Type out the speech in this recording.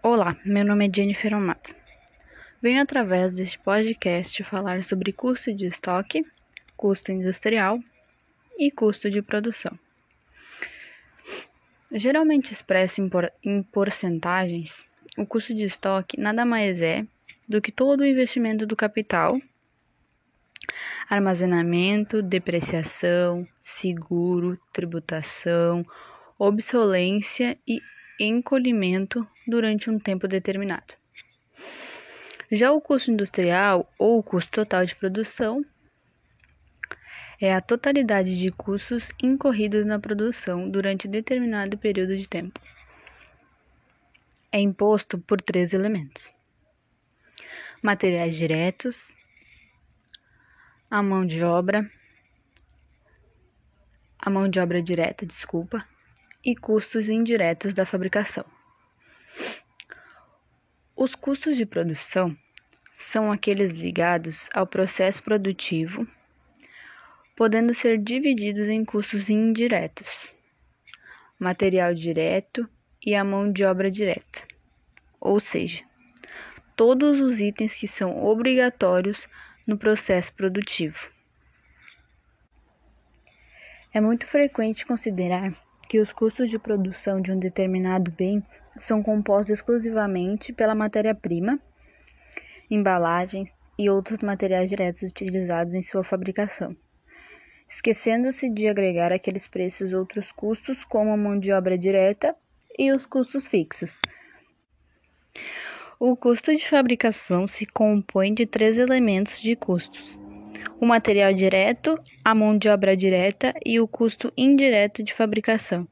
Olá, meu nome é Jennifer Omata. Venho através deste podcast falar sobre custo de estoque, custo industrial e custo de produção. Geralmente expresso em, por, em porcentagens, o custo de estoque nada mais é do que todo o investimento do capital, armazenamento, depreciação, seguro, tributação, obsolência e encolhimento durante um tempo determinado. Já o custo industrial ou o custo total de produção é a totalidade de custos incorridos na produção durante determinado período de tempo. É imposto por três elementos: materiais diretos, a mão de obra, a mão de obra direta, desculpa, e custos indiretos da fabricação. Os custos de produção são aqueles ligados ao processo produtivo, podendo ser divididos em custos indiretos, material direto e a mão de obra direta, ou seja, todos os itens que são obrigatórios no processo produtivo. É muito frequente considerar que os custos de produção de um determinado bem são compostos exclusivamente pela matéria-prima, embalagens e outros materiais diretos utilizados em sua fabricação, esquecendo-se de agregar aqueles preços outros custos, como a mão de obra direta e os custos fixos. O custo de fabricação se compõe de três elementos de custos: o material direto, a mão de obra direta e o custo indireto de fabricação.